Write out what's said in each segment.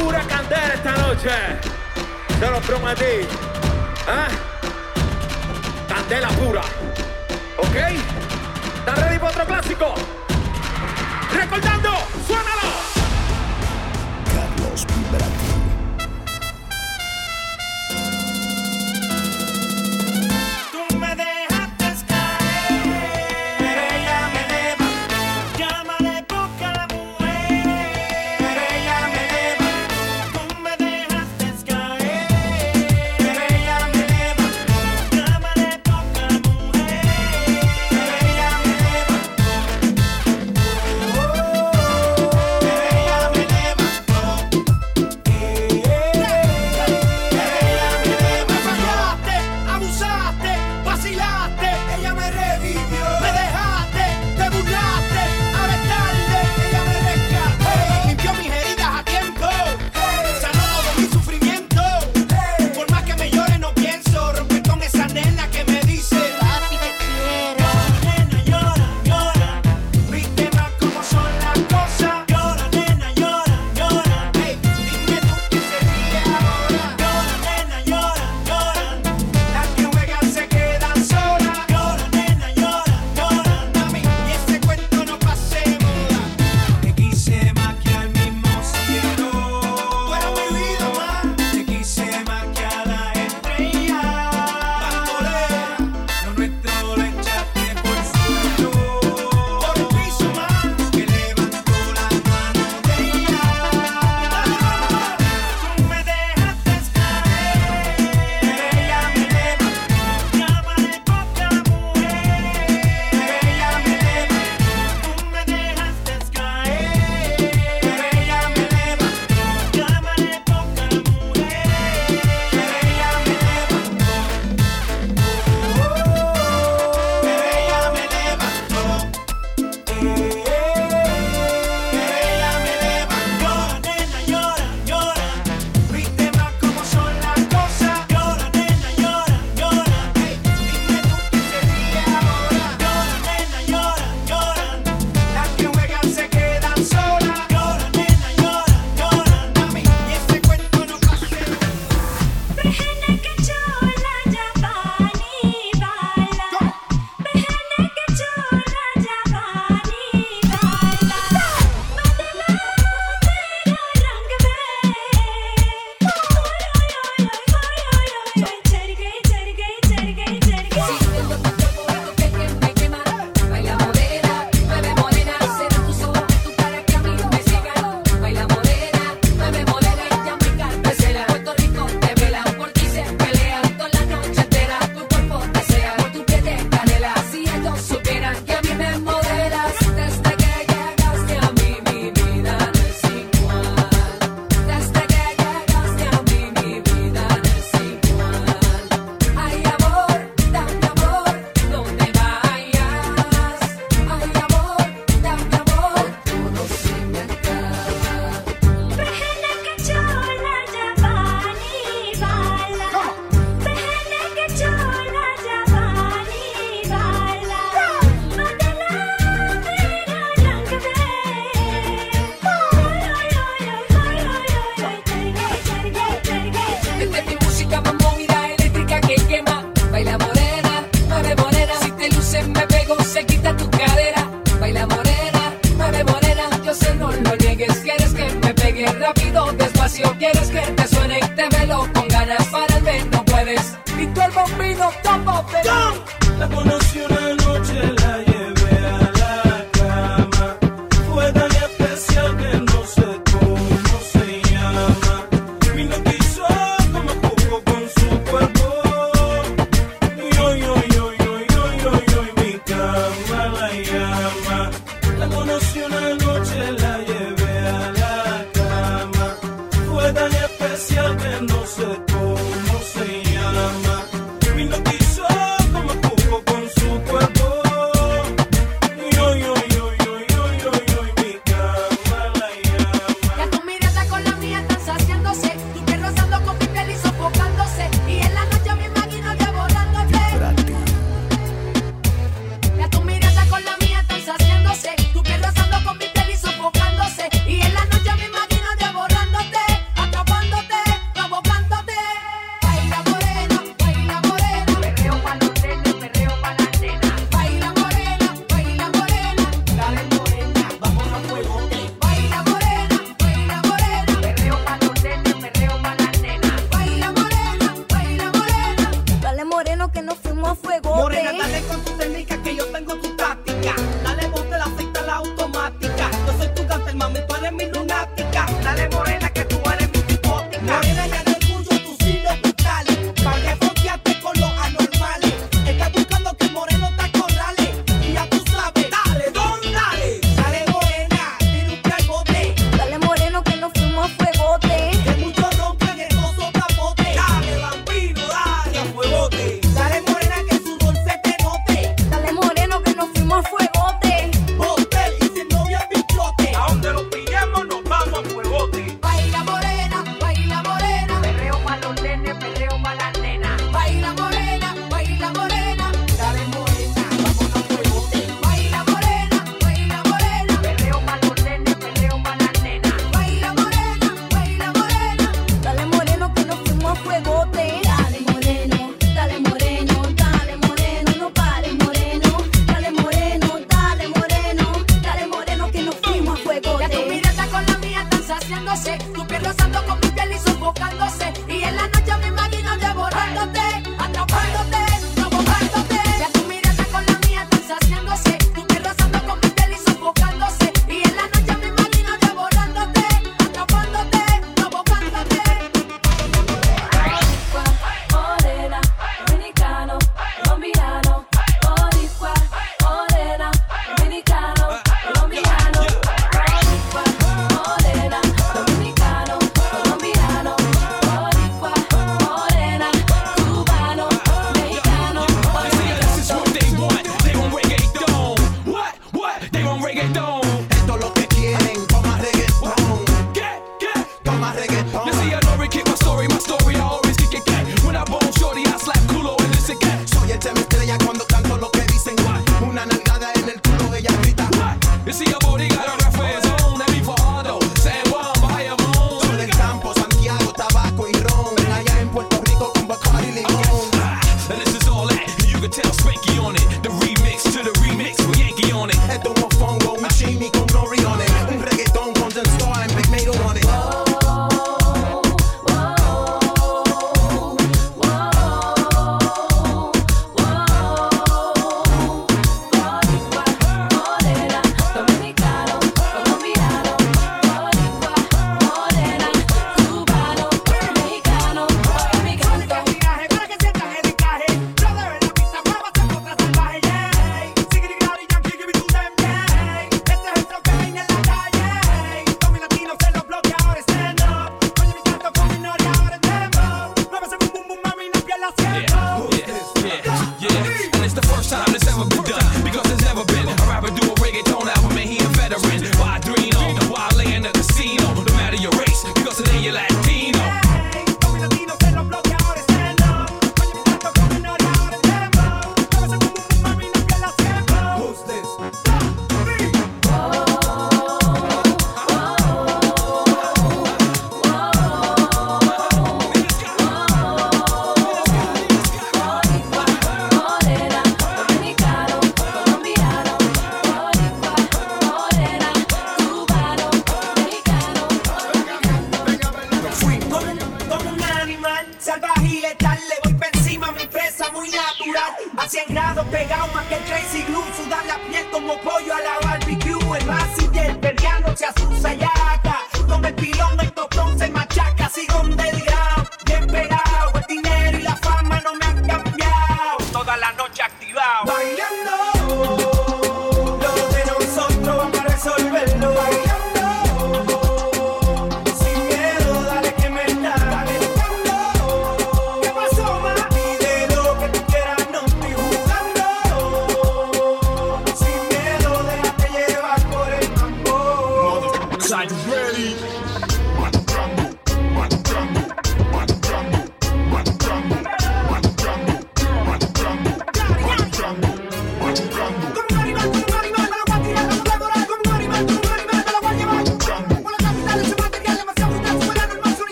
pura candela esta noche. Se lo prometí. ¿Eh? Candela pura. ¿Ok? ¿Estás ready para otro clásico? Recordando.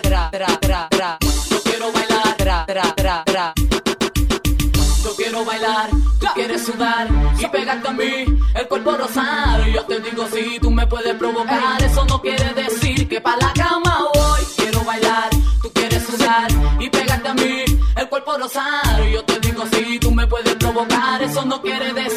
Tra, tra, tra, tra. Yo quiero bailar, tra, tra, tra, tra. Yo quiero bailar, tú quieres sudar y pegarte a mí, el cuerpo rosar. Yo te digo si tú me puedes provocar, eso no quiere decir que pa' la cama voy. Quiero bailar, tú quieres sudar y pegarte a mí, el cuerpo rosar. Yo te digo si tú me puedes provocar, eso no quiere decir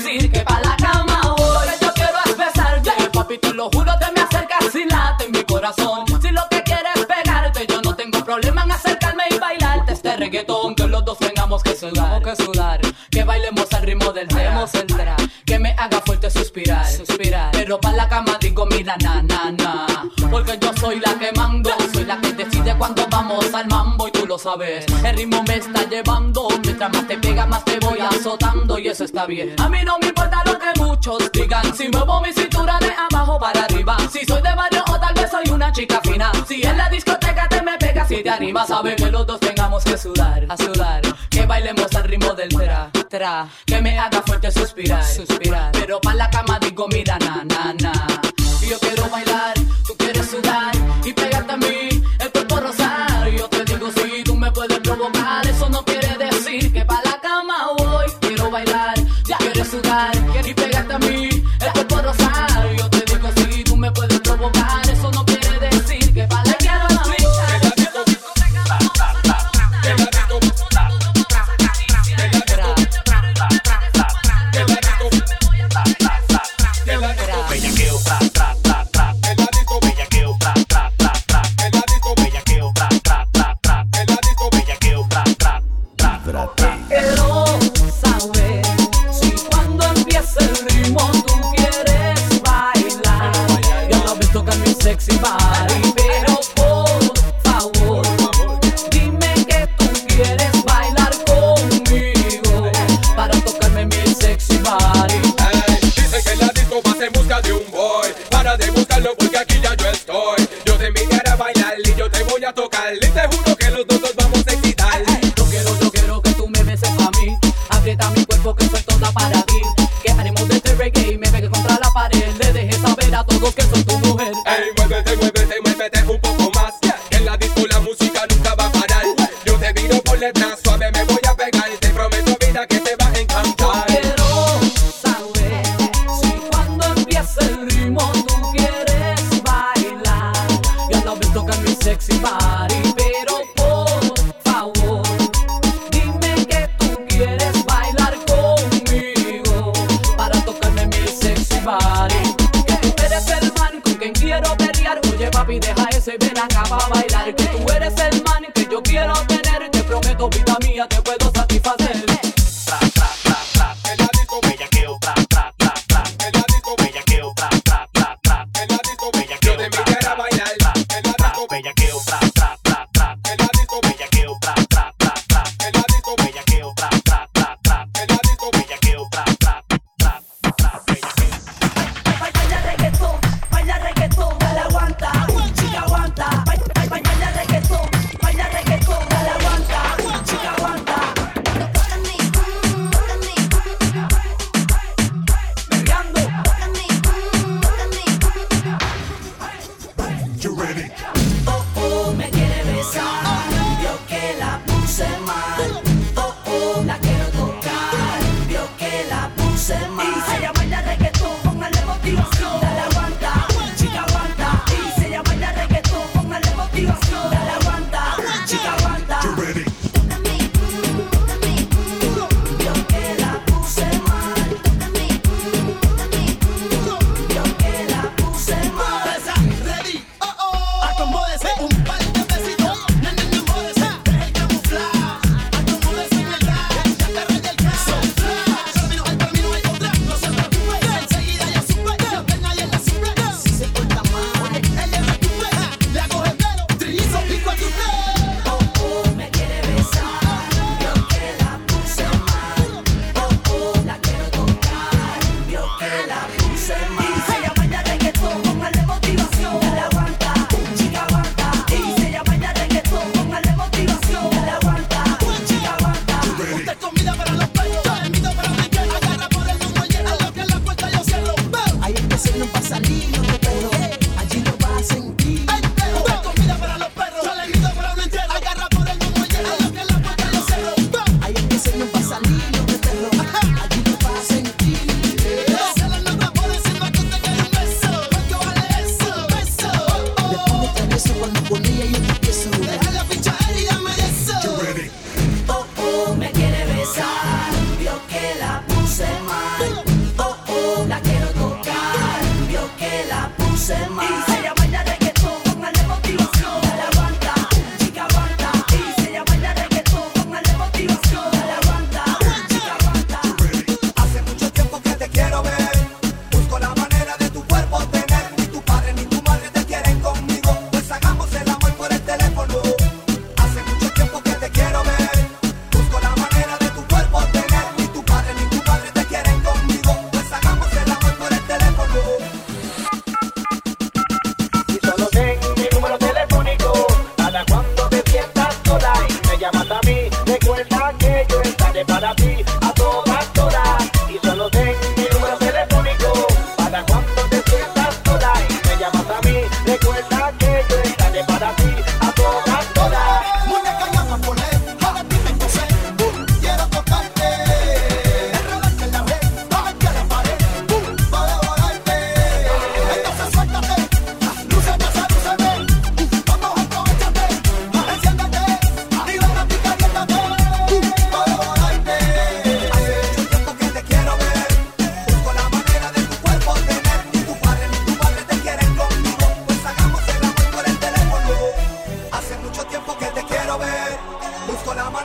sudar, que sudar, que bailemos al ritmo del tema, el tra, que me haga fuerte suspirar, suspirar, pero para la cama digo mira na na na, porque yo soy la que mando, soy la que decide cuando vamos al mambo y tú lo sabes, el ritmo me está llevando, mientras más te pega más te voy azotando y eso está bien, a mí no me importa lo que muchos digan, si muevo mi cintura de abajo para arriba, si soy de barrio o tal vez soy una chica fina, si en la discoteca te me pegas y te animas, sabes que los dos tengamos que sudar, a sudar, que bailemos al ritmo del tra, que me haga fuerte suspirar, suspirar, pero pa' la cama digo mira na na na, y yo quiero bailar, tú quieres sudar y pegarte a mí, el cuerpo rosar, yo te digo si tú me puedes provocar, eso no quiere decir que pa' la cama voy, quiero bailar, ya quieres sudar Bellaqueo, tra, tra,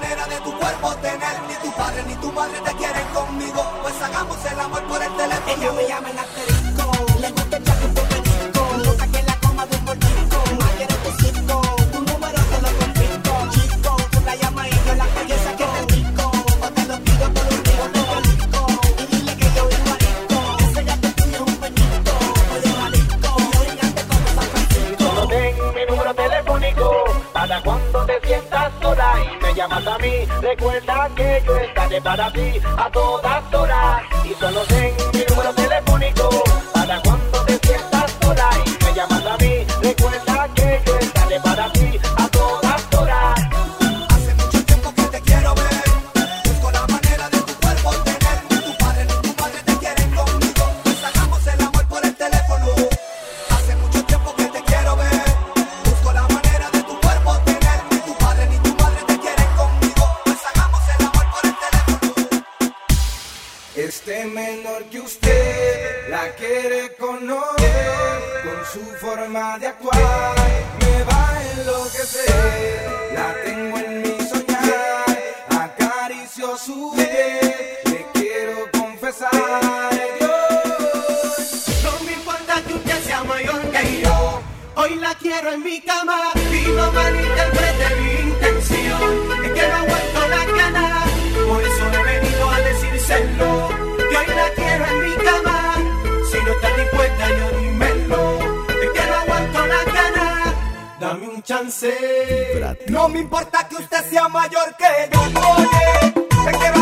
manera de tu cuerpo tener. Ni tu padre ni tu madre te quieren conmigo. Pues hagamos el amor por el teléfono. Ella me llama el asterisco. Le gusta el Recuerda que yo estaré para ti a todas horas y solo ten mi número telefónico. No me importa que usted sea mayor que yo,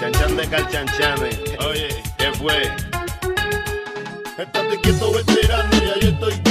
Chanchan de calchanchanes. Oye, ¿qué fue? Estate quieto, veterano, ya yo estoy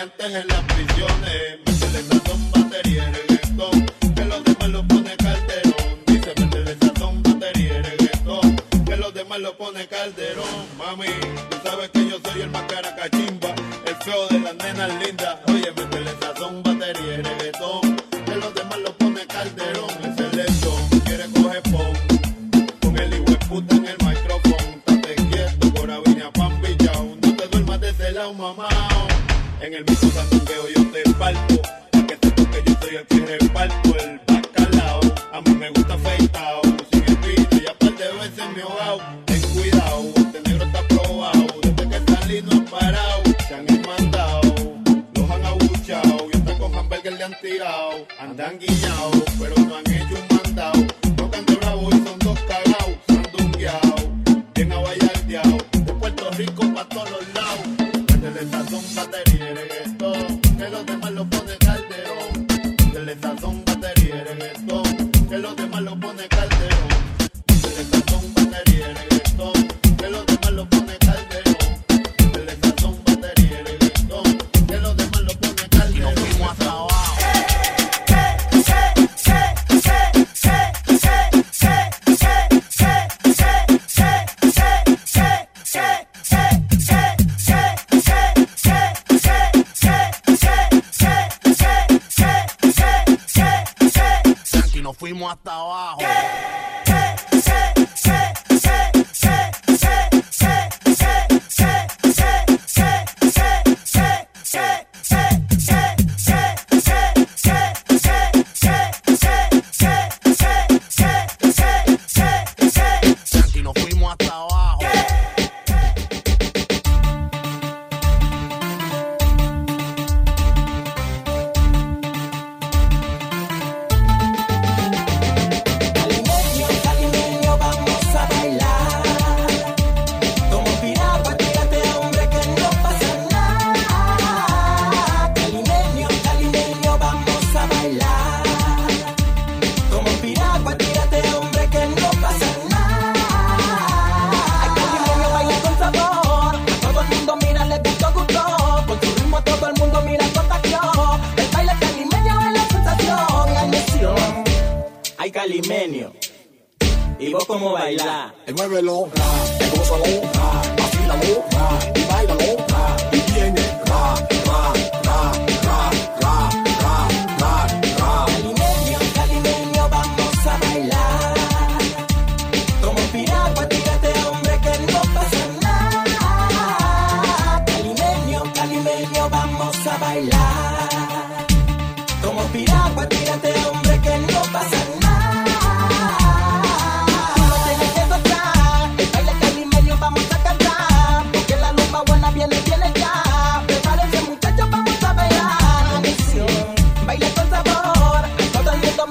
maleantes en las prisiones. Métele sazón, batería y reggaetón, que los demás lo pone Calderón. Dice, métele sazón, batería y reggaetón, que los demás lo pone Calderón. Mami, tú sabes que yo soy el más cara cachimba, el feo de las nenas lindas. Oye,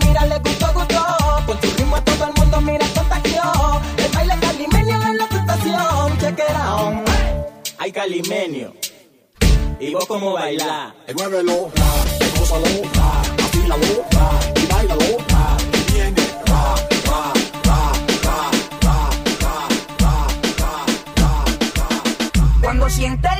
Tírale gusto, gusto. Con tu ritmo a todo el mundo, mira. El baile en la tentación. Hay calimenio. Y vos cómo bailar. Ra, ra, afílalo, ra, y ra, y ra, ra, ra, ra, ra, ra, ra, ra, ra, ra. Cuando sientes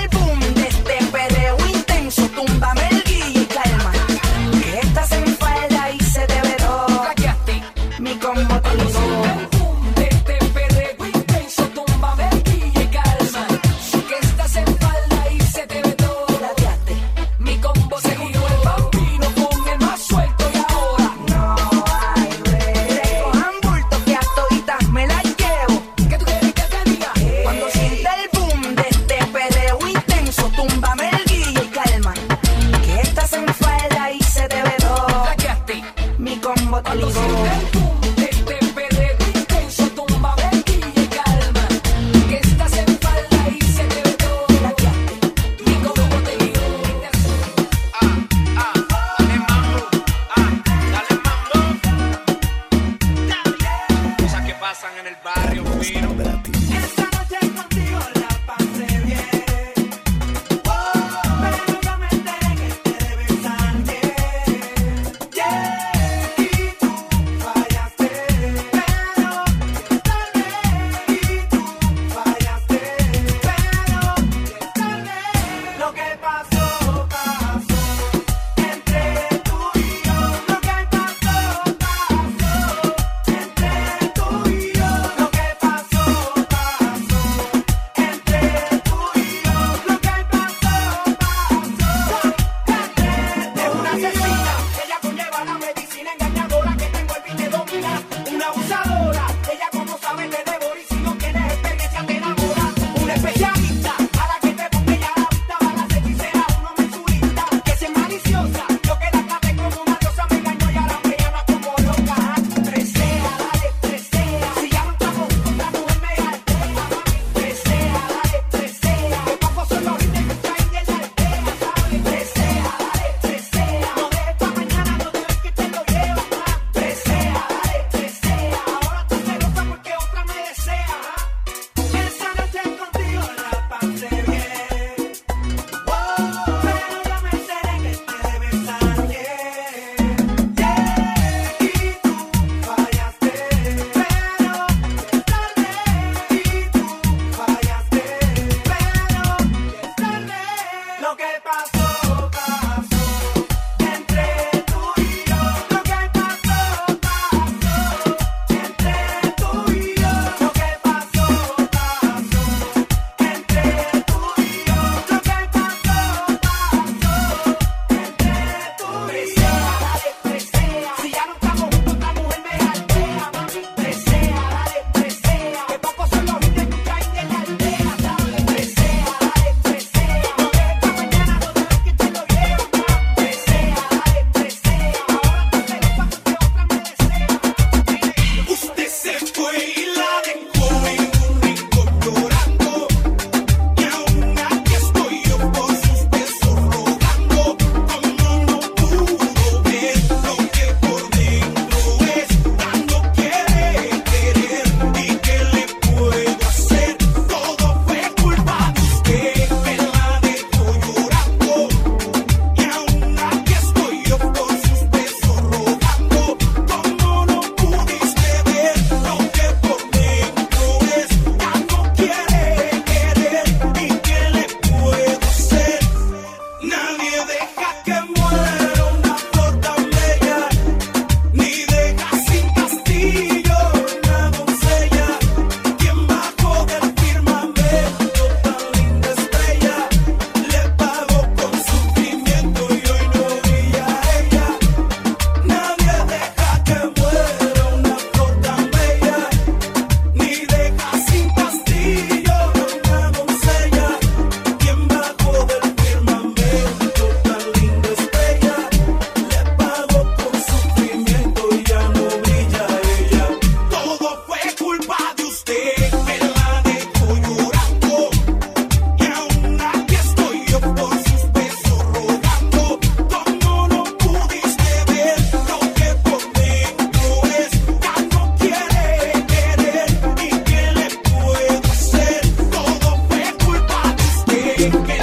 Baby,